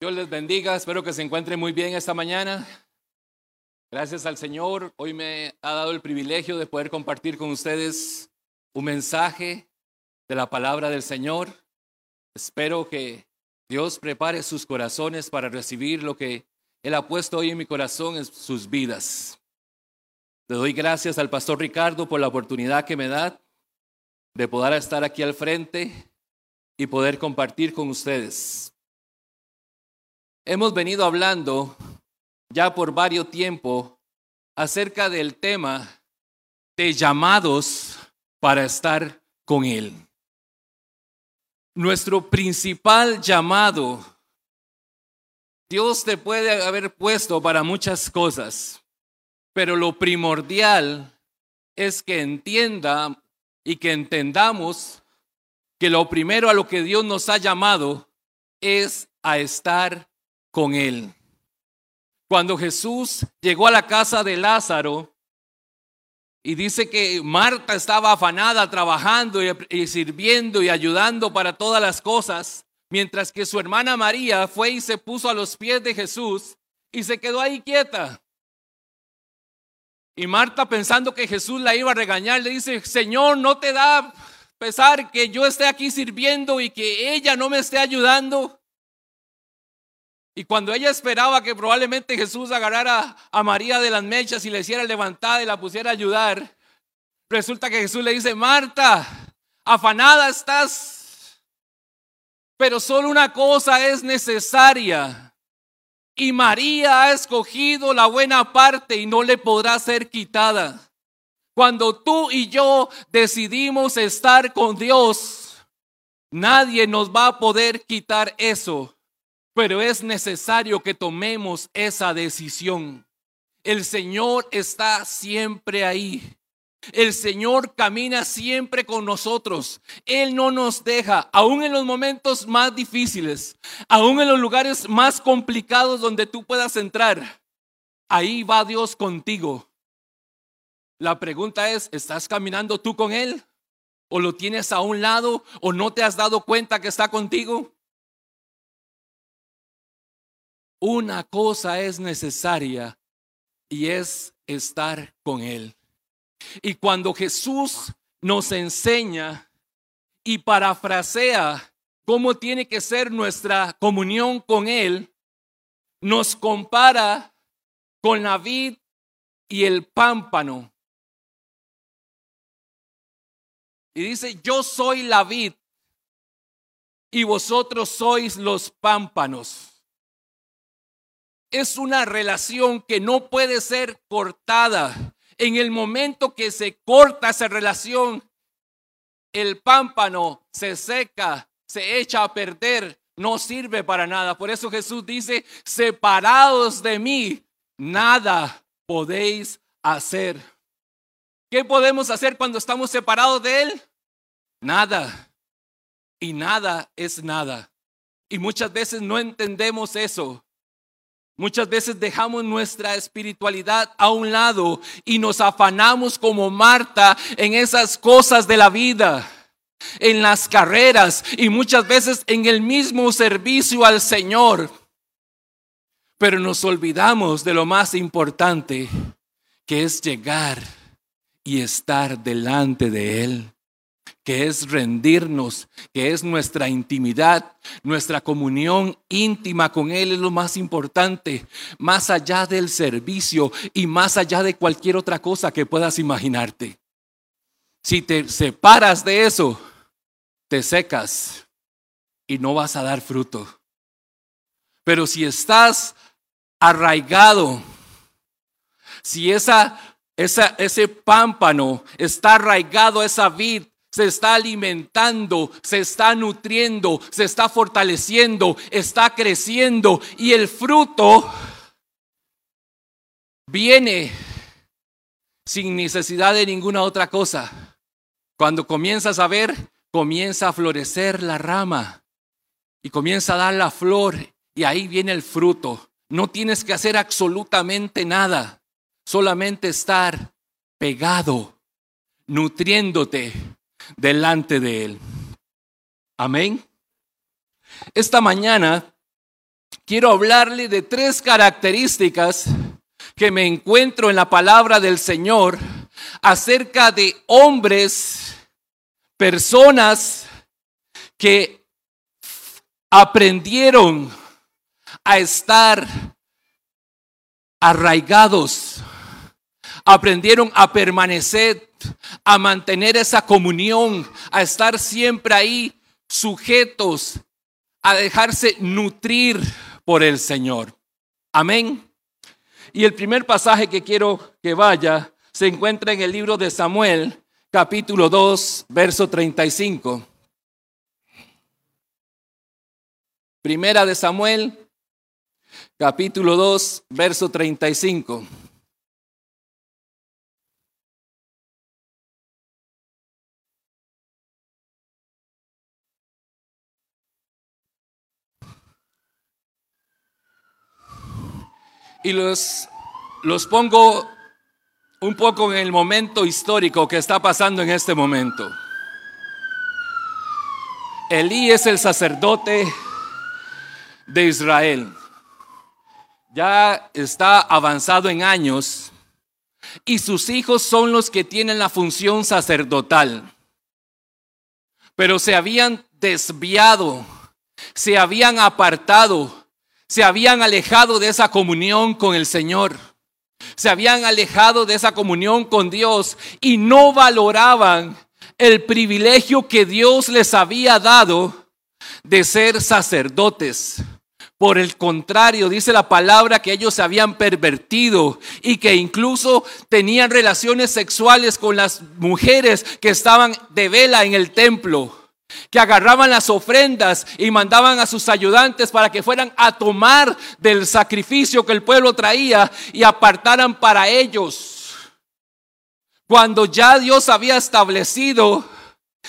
Dios les bendiga, espero que se encuentren muy bien esta mañana. Gracias al Señor, hoy me ha dado el privilegio de poder compartir con ustedes un mensaje de la palabra del Señor. Espero que Dios prepare sus corazones para recibir lo que Él ha puesto hoy en mi corazón en sus vidas. Le doy gracias al pastor Ricardo por la oportunidad que me da de poder estar aquí al frente y poder compartir con ustedes. Hemos venido hablando ya por varios tiempo acerca del tema de llamados para estar con Él. Nuestro principal llamado, Dios te puede haber puesto para muchas cosas, pero lo primordial es que entienda y que entendamos que lo primero a lo que Dios nos ha llamado es a estar con él. Cuando Jesús llegó a la casa de Lázaro y dice que Marta estaba afanada trabajando y, sirviendo y ayudando para todas las cosas, mientras que su hermana María fue y se puso a los pies de Jesús y se quedó ahí quieta. Y Marta pensando que Jesús la iba a regañar, le dice, Señor, ¿no te da pesar que yo esté aquí sirviendo y que ella no me esté ayudando? Y cuando ella esperaba que probablemente Jesús agarrara a María de las mechas y le hiciera levantada y la pusiera a ayudar, resulta que Jesús le dice, Marta, afanada estás, pero solo una cosa es necesaria. Y María ha escogido la buena parte y no le podrá ser quitada. Cuando tú y yo decidimos estar con Dios, nadie nos va a poder quitar eso pero es necesario que tomemos esa decisión. El Señor está siempre ahí. El Señor camina siempre con nosotros. Él no nos deja, aún en los momentos más difíciles, aún en los lugares más complicados donde tú puedas entrar. Ahí va Dios contigo. La pregunta es, ¿estás caminando tú con Él? ¿O lo tienes a un lado? ¿O no te has dado cuenta que está contigo? Una cosa es necesaria y es estar con Él. Y cuando Jesús nos enseña y parafrasea cómo tiene que ser nuestra comunión con Él, nos compara con la vid y el pámpano. Y dice, yo soy la vid y vosotros sois los pámpanos es una relación que no puede ser cortada. En el momento que se corta esa relación, el pámpano se seca, se echa a perder, no sirve para nada. Por eso Jesús dice, separados de mí, nada podéis hacer. ¿Qué podemos hacer cuando estamos separados de Él? Nada. Y nada es nada. Y muchas veces no entendemos eso. Muchas veces dejamos nuestra espiritualidad a un lado y nos afanamos como Marta en esas cosas de la vida, en las carreras y muchas veces en el mismo servicio al Señor. Pero nos olvidamos de lo más importante, que es llegar y estar delante de Él que es rendirnos, que es nuestra intimidad, nuestra comunión íntima con Él es lo más importante, más allá del servicio y más allá de cualquier otra cosa que puedas imaginarte. Si te separas de eso, te secas y no vas a dar fruto. Pero si estás arraigado, si esa, esa, ese pámpano está arraigado esa vid, se está alimentando, se está nutriendo, se está fortaleciendo, está creciendo y el fruto viene sin necesidad de ninguna otra cosa. Cuando comienzas a ver, comienza a florecer la rama y comienza a dar la flor y ahí viene el fruto. No tienes que hacer absolutamente nada, solamente estar pegado, nutriéndote delante de Él. Amén. Esta mañana quiero hablarle de tres características que me encuentro en la palabra del Señor acerca de hombres, personas que aprendieron a estar arraigados, aprendieron a permanecer, a mantener esa comunión, a estar siempre ahí sujetos, a dejarse nutrir por el Señor. Amén. Y el primer pasaje que quiero que vaya se encuentra en el libro de Samuel, capítulo 2, verso 35. Primera de Samuel, capítulo 2, verso 35. Y los, los pongo un poco en el momento histórico que está pasando en este momento. Elí es el sacerdote de Israel. Ya está avanzado en años y sus hijos son los que tienen la función sacerdotal. Pero se habían desviado, se habían apartado, se habían alejado de esa comunión con el Señor. Se habían alejado de esa comunión con Dios y no valoraban el privilegio que Dios les había dado de ser sacerdotes. Por el contrario, dice la palabra que ellos se habían pervertido y que incluso tenían relaciones sexuales con las mujeres que estaban de vela en el templo, que agarraban las ofrendas y mandaban a sus ayudantes para que fueran a tomar del sacrificio que el pueblo traía y apartaran para ellos. Cuando ya Dios había establecido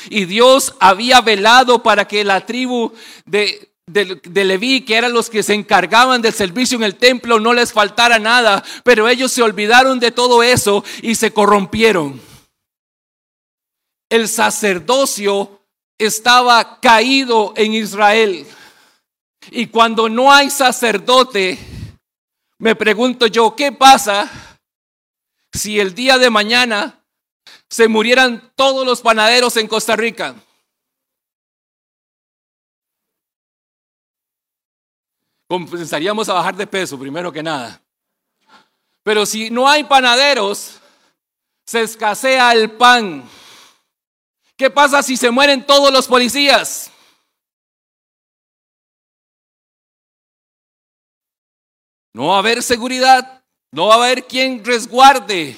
y Dios había velado para que la tribu de, de, Leví, que eran los que se encargaban del servicio en el templo, no les faltara nada, pero ellos se olvidaron de todo eso y se corrompieron. El sacerdocio estaba caído en Israel. Y cuando no hay sacerdote, me pregunto yo, ¿qué pasa si el día de mañana se murieran todos los panaderos en Costa Rica? Comenzaríamos a bajar de peso, primero que nada. Pero si no hay panaderos, se escasea el pan. ¿Qué pasa si se mueren todos los policías? No va a haber seguridad, no va a haber quien resguarde.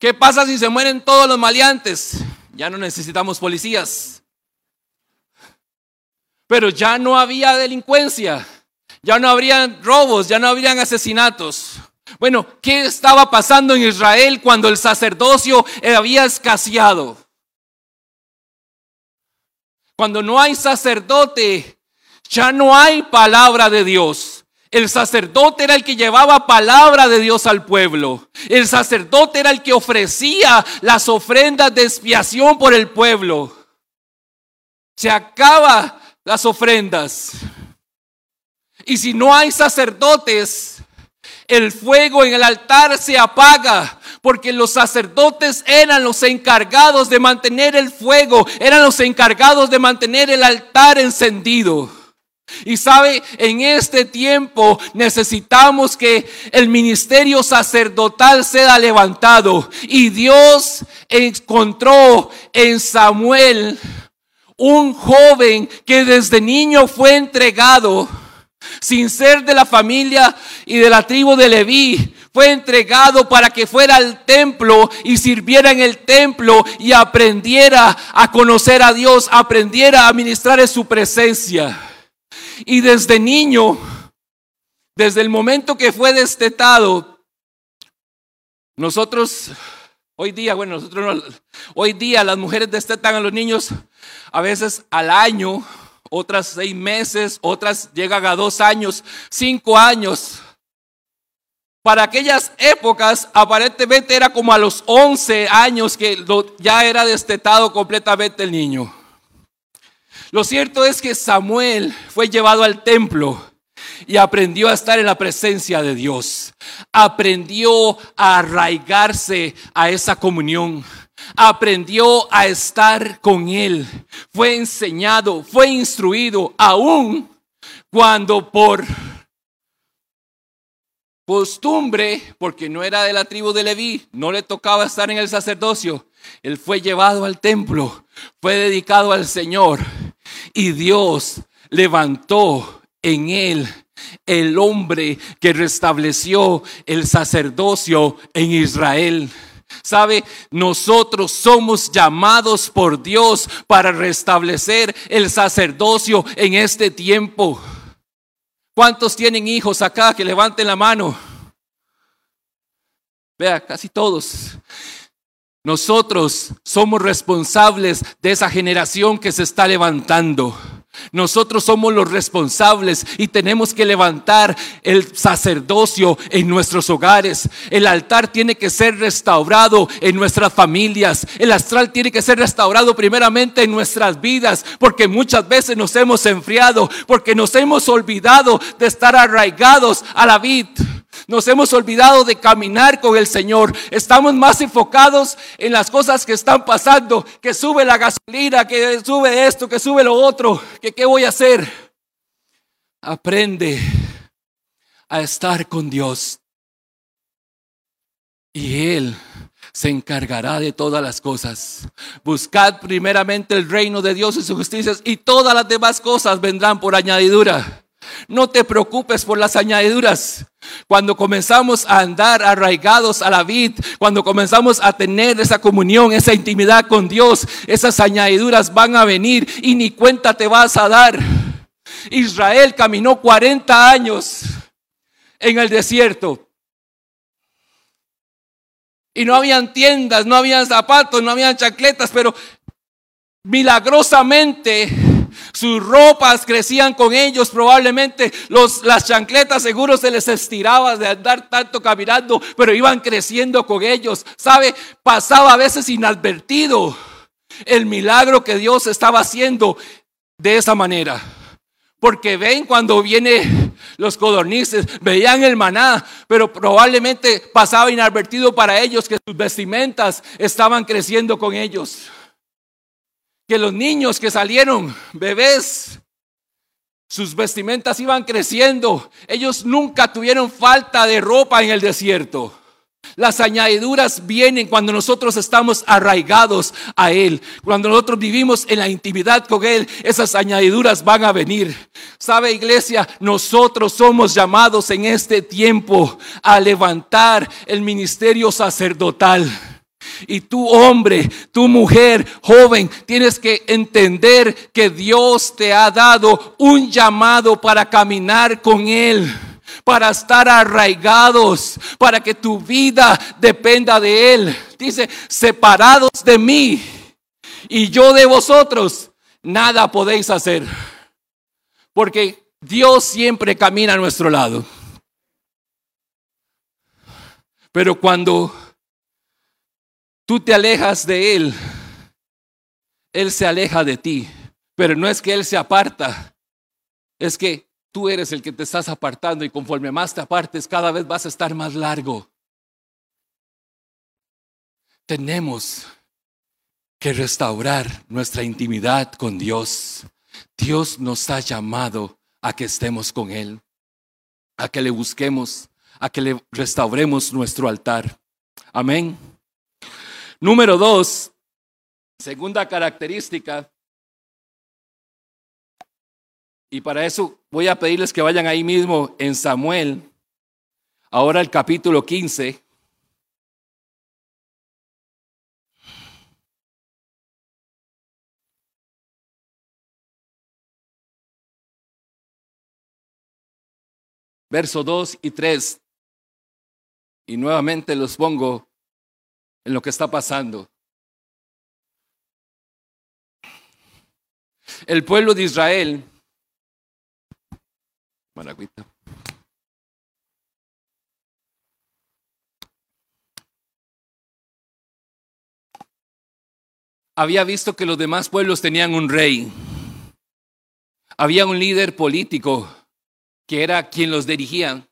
¿Qué pasa si se mueren todos los maleantes? Ya no necesitamos policías pero ya no había delincuencia, ya no habrían robos, ya no habrían asesinatos. Bueno, ¿qué estaba pasando en Israel cuando el sacerdocio había escaseado? Cuando no hay sacerdote, ya no hay palabra de Dios. El sacerdote era el que llevaba palabra de Dios al pueblo. El sacerdote era el que ofrecía las ofrendas de expiación por el pueblo. Se acaba las ofrendas. Y si no hay sacerdotes, el fuego en el altar se apaga, porque los sacerdotes eran los encargados de mantener el fuego, eran los encargados de mantener el altar encendido. Y sabe, en este tiempo necesitamos que el ministerio sacerdotal sea levantado. Y Dios encontró en Samuel un joven que desde niño fue entregado, sin ser de la familia y de la tribu de Leví, fue entregado para que fuera al templo y sirviera en el templo y aprendiera a conocer a Dios, aprendiera a ministrar en su presencia. Y desde niño, desde el momento que fue destetado, nosotros Hoy día, bueno, nosotros hoy día las mujeres destetan a los niños a veces al año, otras seis meses, otras llegan a dos años, cinco años. Para aquellas épocas, aparentemente era como a los once años que ya era destetado completamente el niño. Lo cierto es que Samuel fue llevado al templo y aprendió a estar en la presencia de Dios. Aprendió a arraigarse a esa comunión. Aprendió a estar con Él. Fue enseñado, fue instruido, aún cuando por costumbre, porque no era de la tribu de Leví, no le tocaba estar en el sacerdocio. Él fue llevado al templo, fue dedicado al Señor y Dios levantó en él el hombre que restableció el sacerdocio en Israel. Sabe, nosotros somos llamados por Dios para restablecer el sacerdocio en este tiempo. ¿Cuántos tienen hijos acá que levanten la mano? Vea, casi todos. Nosotros somos responsables de esa generación que se está levantando. Nosotros somos los responsables y tenemos que levantar el sacerdocio en nuestros hogares. El altar tiene que ser restaurado en nuestras familias. El astral tiene que ser restaurado primeramente en nuestras vidas porque muchas veces nos hemos enfriado, porque nos hemos olvidado de estar arraigados a la vid. Nos hemos olvidado de caminar con el Señor. Estamos más enfocados en las cosas que están pasando, que sube la gasolina, que sube esto, que sube lo otro, que qué voy a hacer. Aprende a estar con Dios. Y Él se encargará de todas las cosas. Buscad primeramente el reino de Dios y sus justicias y todas las demás cosas vendrán por añadidura. No te preocupes por las añadiduras. Cuando comenzamos a andar arraigados a la vid, cuando comenzamos a tener esa comunión, esa intimidad con Dios, esas añadiduras van a venir y ni cuenta te vas a dar. Israel caminó 40 años en el desierto. Y no habían tiendas, no habían zapatos, no habían chancletas, pero milagrosamente sus ropas crecían con ellos, probablemente los, las chancletas seguro se les estiraba de andar tanto caminando, pero iban creciendo con ellos. ¿Sabe? Pasaba a veces inadvertido el milagro que Dios estaba haciendo de esa manera. Porque ven cuando viene los codornices, veían el maná, pero probablemente pasaba inadvertido para ellos que sus vestimentas estaban creciendo con ellos que los niños que salieron, bebés, sus vestimentas iban creciendo. Ellos nunca tuvieron falta de ropa en el desierto. Las añadiduras vienen cuando nosotros estamos arraigados a Él. Cuando nosotros vivimos en la intimidad con Él, esas añadiduras van a venir. ¿Sabe iglesia? Nosotros somos llamados en este tiempo a levantar el ministerio sacerdotal. Y tú hombre, tu mujer, joven, tienes que entender que Dios te ha dado un llamado para caminar con Él, para estar arraigados, para que tu vida dependa de Él. Dice, separados de mí y yo de vosotros, nada podéis hacer. Porque Dios siempre camina a nuestro lado. Pero cuando tú te alejas de Él, Él se aleja de ti. Pero no es que Él se aparta, es que tú eres el que te estás apartando y conforme más te apartes, cada vez vas a estar más largo. Tenemos que restaurar nuestra intimidad con Dios. Dios nos ha llamado a que estemos con Él, a que le busquemos, a que le restauremos nuestro altar. Amén. Número dos, segunda característica. Y para eso voy a pedirles que vayan ahí mismo en Samuel, ahora el capítulo 15. Verso 2 y 3. Y nuevamente los pongo en lo que está pasando. El pueblo de Israel, había visto que los demás pueblos tenían un rey. había un líder político que era quien los dirigía.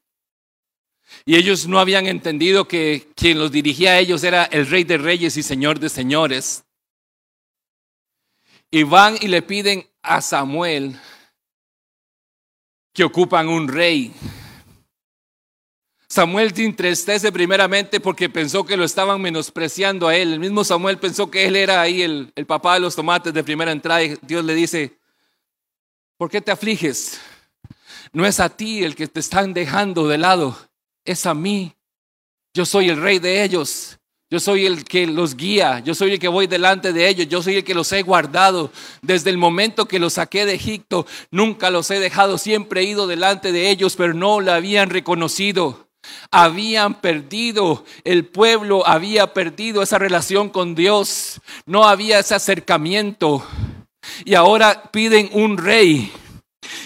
Y ellos no habían entendido que quien los dirigía a ellos era el rey de reyes y señor de señores. Y van y le piden a Samuel que ocupan un rey. Samuel se entristece primeramente porque pensó que lo estaban menospreciando a él. El mismo Samuel pensó que él era ahí el, el papá de los tomates de primera entrada y Dios le dice, ¿por qué te afliges? No es a ti el que te están dejando de lado, es a mí. Yo soy el rey de ellos. Yo soy el que los guía, yo soy el que voy delante de ellos, yo soy el que los he guardado. Desde el momento que los saqué de Egipto, nunca los he dejado, siempre he ido delante de ellos, pero no la habían reconocido. Habían perdido, el pueblo había perdido esa relación con Dios, no había ese acercamiento. Y ahora piden un rey,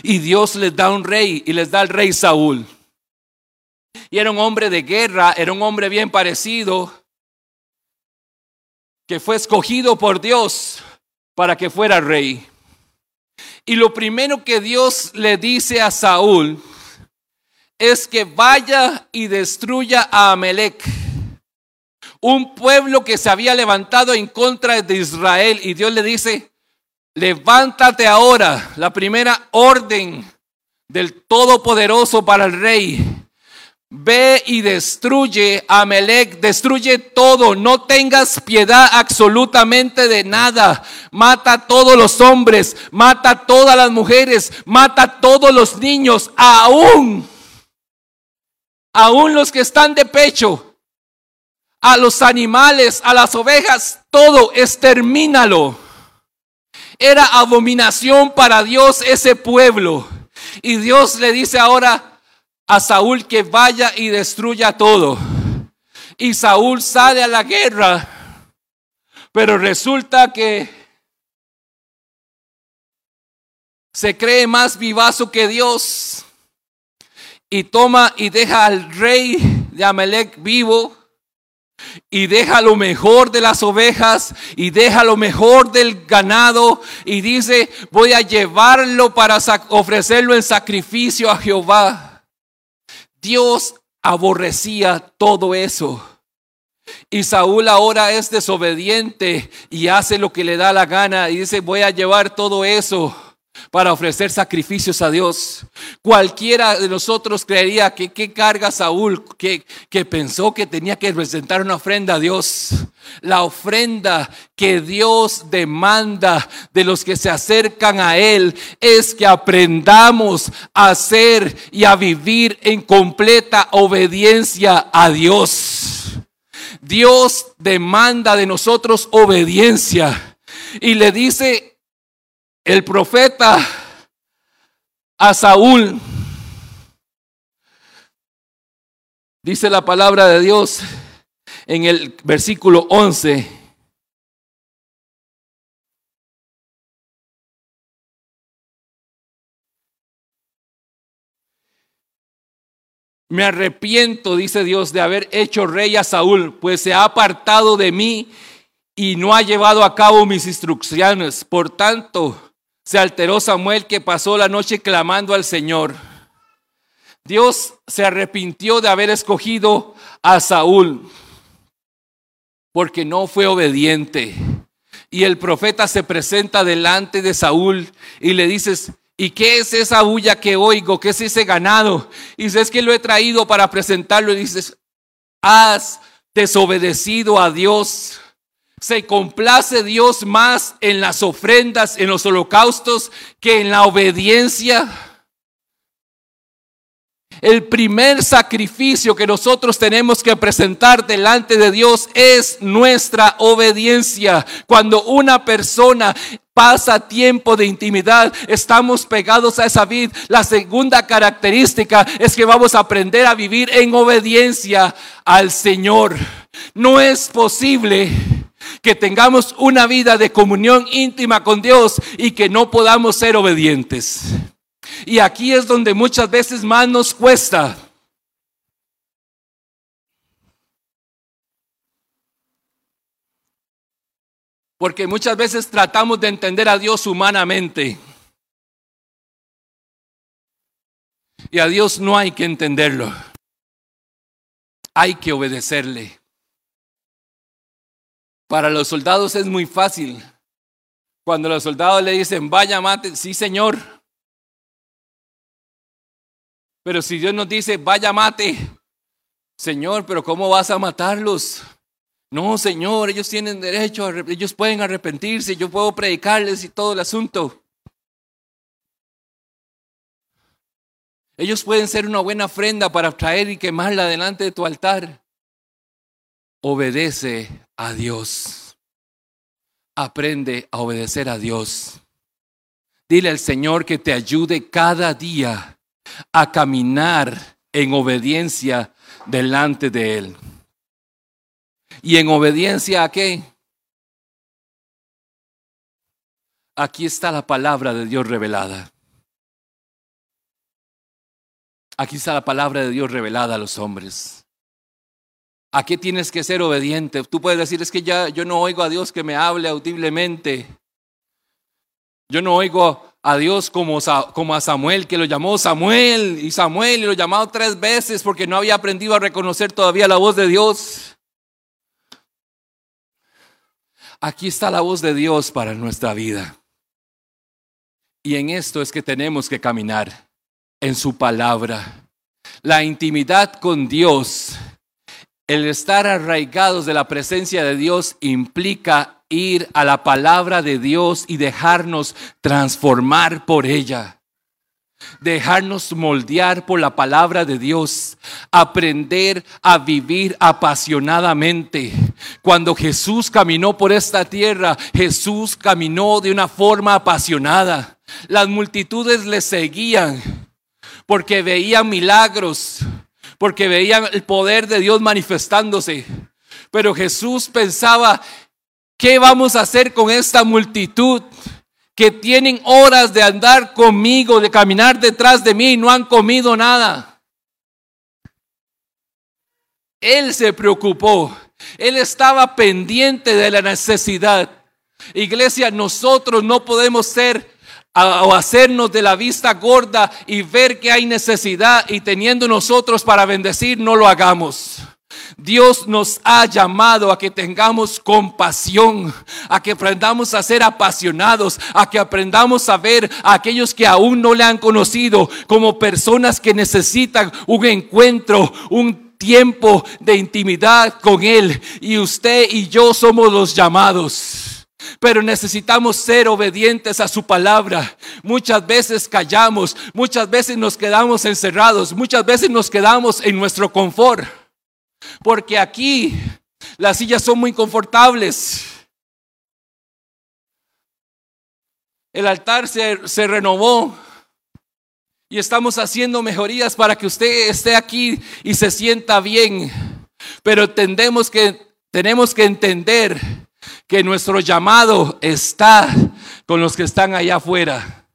y Dios les da un rey, y les da el rey Saúl. Y era un hombre de guerra, era un hombre bien parecido que fue escogido por Dios para que fuera rey. Y lo primero que Dios le dice a Saúl es que vaya y destruya a Amelec, un pueblo que se había levantado en contra de Israel. Y Dios le dice, levántate ahora, la primera orden del Todopoderoso para el rey Ve y destruye a Melec, destruye todo, no tengas piedad absolutamente de nada. Mata a todos los hombres, mata a todas las mujeres, mata a todos los niños, aún, aún los que están de pecho, a los animales, a las ovejas, todo, extermínalo. Era abominación para Dios ese pueblo. Y Dios le dice ahora, a Saúl que vaya y destruya todo. Y Saúl sale a la guerra, pero resulta que se cree más vivazo que Dios y toma y deja al rey de Amalek vivo y deja lo mejor de las ovejas y deja lo mejor del ganado y dice voy a llevarlo para ofrecerlo en sacrificio a Jehová. Dios aborrecía todo eso. Y Saúl ahora es desobediente y hace lo que le da la gana y dice, voy a llevar todo eso para ofrecer sacrificios a Dios. Cualquiera de nosotros creería que qué carga Saúl, que, que pensó que tenía que presentar una ofrenda a Dios. La ofrenda que Dios demanda de los que se acercan a Él es que aprendamos a hacer y a vivir en completa obediencia a Dios. Dios demanda de nosotros obediencia y le dice el profeta a Saúl, dice la palabra de Dios en el versículo 11. Me arrepiento, dice Dios, de haber hecho rey a Saúl, pues se ha apartado de mí y no ha llevado a cabo mis instrucciones. Por tanto, se alteró Samuel que pasó la noche clamando al Señor. Dios se arrepintió de haber escogido a Saúl porque no fue obediente. Y el profeta se presenta delante de Saúl y le dices, ¿y qué es esa bulla que oigo? ¿Qué es ese ganado? Y dices que lo he traído para presentarlo y dices, has desobedecido a Dios se complace Dios más en las ofrendas, en los holocaustos, que en la obediencia. El primer sacrificio que nosotros tenemos que presentar delante de Dios es nuestra obediencia. Cuando una persona pasa tiempo de intimidad, estamos pegados a esa vid. La segunda característica es que vamos a aprender a vivir en obediencia al Señor. No es posible que tengamos una vida de comunión íntima con Dios y que no podamos ser obedientes. Y aquí es donde muchas veces más nos cuesta. Porque muchas veces tratamos de entender a Dios humanamente. Y a Dios no hay que entenderlo. Hay que obedecerle. Para los soldados es muy fácil. Cuando los soldados le dicen, vaya, mate, sí, señor. Pero si Dios nos dice, vaya, mate, Señor, pero ¿cómo vas a matarlos? No, Señor, ellos tienen derecho, ellos pueden arrepentirse, yo puedo predicarles y todo el asunto. Ellos pueden ser una buena ofrenda para traer y quemarla delante de tu altar. Obedece a Dios. Aprende a obedecer a Dios. Dile al Señor que te ayude cada día a caminar en obediencia delante de Él. ¿Y en obediencia a qué? Aquí está la palabra de Dios revelada. Aquí está la palabra de Dios revelada a los hombres. ¿A qué tienes que ser obediente? Tú puedes decir, es que ya yo no oigo a Dios que me hable audiblemente. Yo no oigo a Dios como, como a Samuel, que lo llamó Samuel y Samuel y lo llamó tres veces porque no había aprendido a reconocer todavía la voz de Dios. Aquí está la voz de Dios para nuestra vida. Y en esto es que tenemos que caminar en su palabra. La intimidad con Dios, el estar arraigados de la presencia de Dios implica ir a la palabra de Dios y dejarnos transformar por ella. Dejarnos moldear por la palabra de Dios, aprender a vivir apasionadamente. Cuando Jesús caminó por esta tierra, Jesús caminó de una forma apasionada. Las multitudes le seguían porque veían milagros, porque veían el poder de Dios manifestándose. Pero Jesús pensaba, ¿qué vamos a hacer con esta multitud? que tienen horas de andar conmigo, de caminar detrás de mí y no han comido nada. Él se preocupó, él estaba pendiente de la necesidad. Iglesia, nosotros no podemos ser o hacernos de la vista gorda y ver que hay necesidad y teniendo nosotros para bendecir, no lo hagamos. Dios nos ha llamado a que tengamos compasión, a que aprendamos a ser apasionados, a que aprendamos a ver a aquellos que aún no le han conocido como personas que necesitan un encuentro, un tiempo de intimidad con Él. Y usted y yo somos los llamados. Pero necesitamos ser obedientes a su palabra. Muchas veces callamos, muchas veces nos quedamos encerrados, muchas veces nos quedamos en nuestro confort. Porque aquí las sillas son muy confortables. El altar se, se renovó y estamos haciendo mejorías para que usted esté aquí y se sienta bien. Pero tendemos que, tenemos que entender que nuestro llamado está con los que están allá afuera,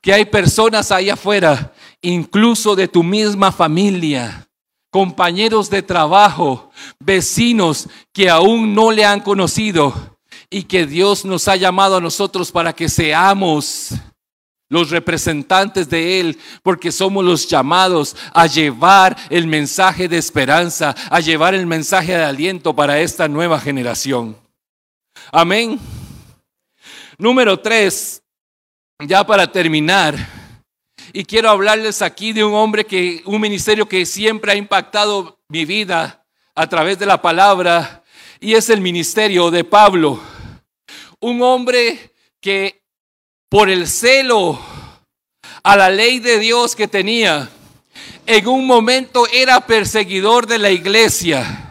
que hay personas allá afuera, incluso de tu misma familia, compañeros de trabajo, vecinos que aún no le han conocido y que Dios nos ha llamado a nosotros para que seamos los representantes de Él, porque somos los llamados a llevar el mensaje de esperanza, a llevar el mensaje de aliento para esta nueva generación. Amén. Número tres, ya para terminar, y quiero hablarles aquí de un hombre que, un ministerio que siempre ha impactado mi vida a través de la palabra, y es el ministerio de Pablo. Un hombre que por el celo a la ley de Dios que tenía, en un momento era perseguidor de la iglesia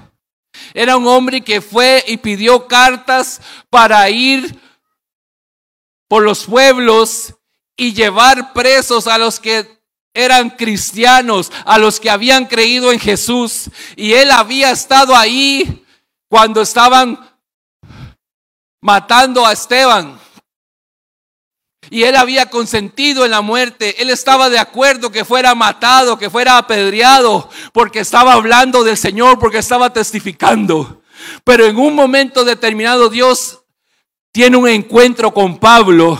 era un hombre que fue y pidió cartas para ir por los pueblos y llevar presos a los que eran cristianos, a los que habían creído en Jesús. Y él había estado ahí cuando estaban matando a Esteban. Y él había consentido en la muerte. Él estaba de acuerdo que fuera matado, que fuera apedreado, porque estaba hablando del Señor, porque estaba testificando. Pero en un momento determinado Dios tiene un encuentro con Pablo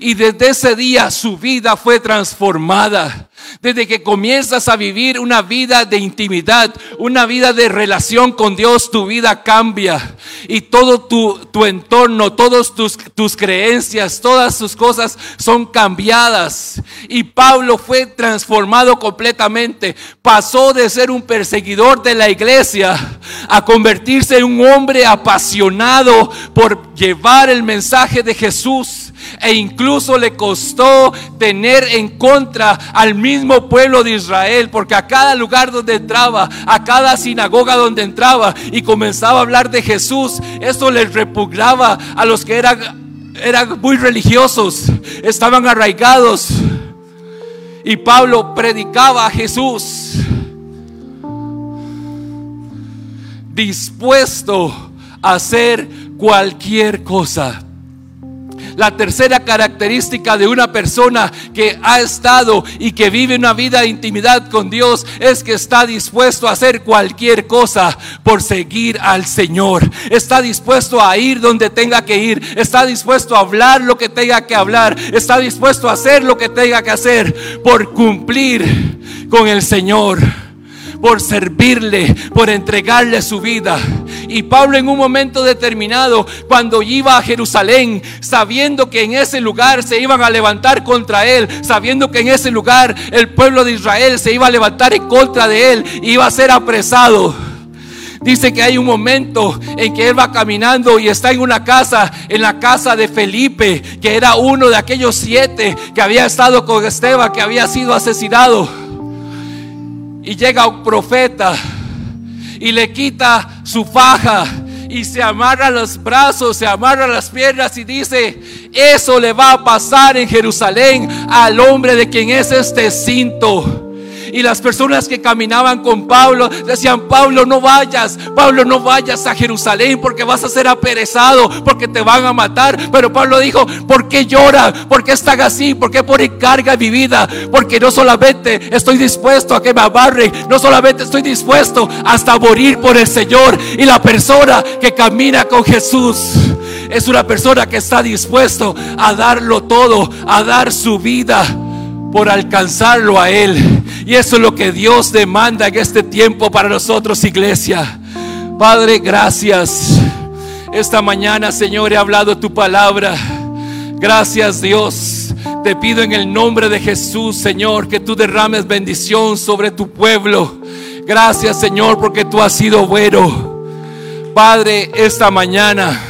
Y desde ese día su vida fue transformada. Desde que comienzas a vivir una vida de intimidad, una vida de relación con Dios, tu vida cambia. Y todo tu, entorno, todas tus, tus creencias, todas sus cosas son cambiadas. Y Pablo fue transformado completamente. Pasó de ser un perseguidor de la iglesia a convertirse en un hombre apasionado por llevar el mensaje de Jesús e incluso le costó tener en contra al mismo pueblo de Israel, porque a cada lugar donde entraba, a cada sinagoga donde entraba y comenzaba a hablar de Jesús, eso les repugnaba a los que eran, eran muy religiosos, estaban arraigados. Y Pablo predicaba a Jesús dispuesto a hacer cualquier cosa. La tercera característica de una persona que ha estado y que vive una vida de intimidad con Dios es que está dispuesto a hacer cualquier cosa por seguir al Señor. Está dispuesto a ir donde tenga que ir. Está dispuesto a hablar lo que tenga que hablar. Está dispuesto a hacer lo que tenga que hacer por cumplir con el Señor por servirle, por entregarle su vida. Y Pablo en un momento determinado, cuando iba a Jerusalén, sabiendo que en ese lugar se iban a levantar contra él, sabiendo que en ese lugar el pueblo de Israel se iba a levantar en contra de él, iba a ser apresado. Dice que hay un momento en que él va caminando y está en una casa, en la casa de Felipe, que era uno de aquellos siete que había estado con Esteban, que había sido asesinado. Y llega un profeta y le quita su faja y se amarra los brazos, se amarra las piernas y dice, eso le va a pasar en Jerusalén al hombre de quien es este cinto. Y las personas que caminaban con Pablo decían, Pablo no vayas, Pablo no vayas a Jerusalén porque vas a ser aperezado, porque te van a matar. Pero Pablo dijo, ¿por qué llora? ¿Por qué están así? ¿Por qué pone carga mi vida? Porque no solamente estoy dispuesto a que me abarre, no solamente estoy dispuesto hasta morir por el Señor. Y la persona que camina con Jesús es una persona que está dispuesto a darlo todo, a dar su vida por alcanzarlo a Él. Y eso es lo que Dios demanda en este tiempo para nosotros, iglesia. Padre, gracias. Esta mañana, Señor, he hablado tu palabra. Gracias, Dios. Te pido en el nombre de Jesús, Señor, que tú derrames bendición sobre tu pueblo. Gracias, Señor, porque tú has sido bueno. Padre, esta mañana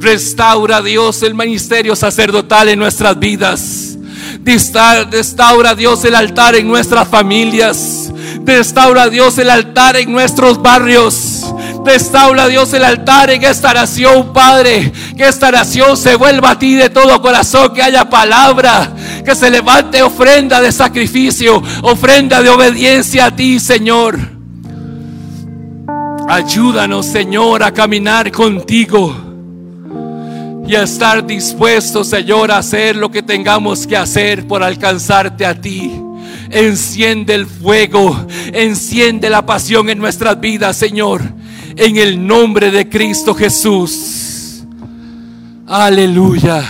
restaura, Dios, el ministerio sacerdotal en nuestras vidas. Restaura Dios el altar en nuestras familias. Restaura Dios el altar en nuestros barrios. Restaura Dios el altar en esta nación, Padre. Que esta nación se vuelva a ti de todo corazón. Que haya palabra. Que se levante ofrenda de sacrificio. Ofrenda de obediencia a ti, Señor. Ayúdanos, Señor, a caminar contigo y a estar dispuestos, Señor, a hacer lo que tengamos que hacer por alcanzarte a ti. Enciende el fuego, enciende la pasión en nuestras vidas, Señor, en el nombre de Cristo Jesús. Aleluya.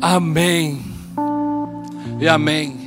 Amén. Y amén.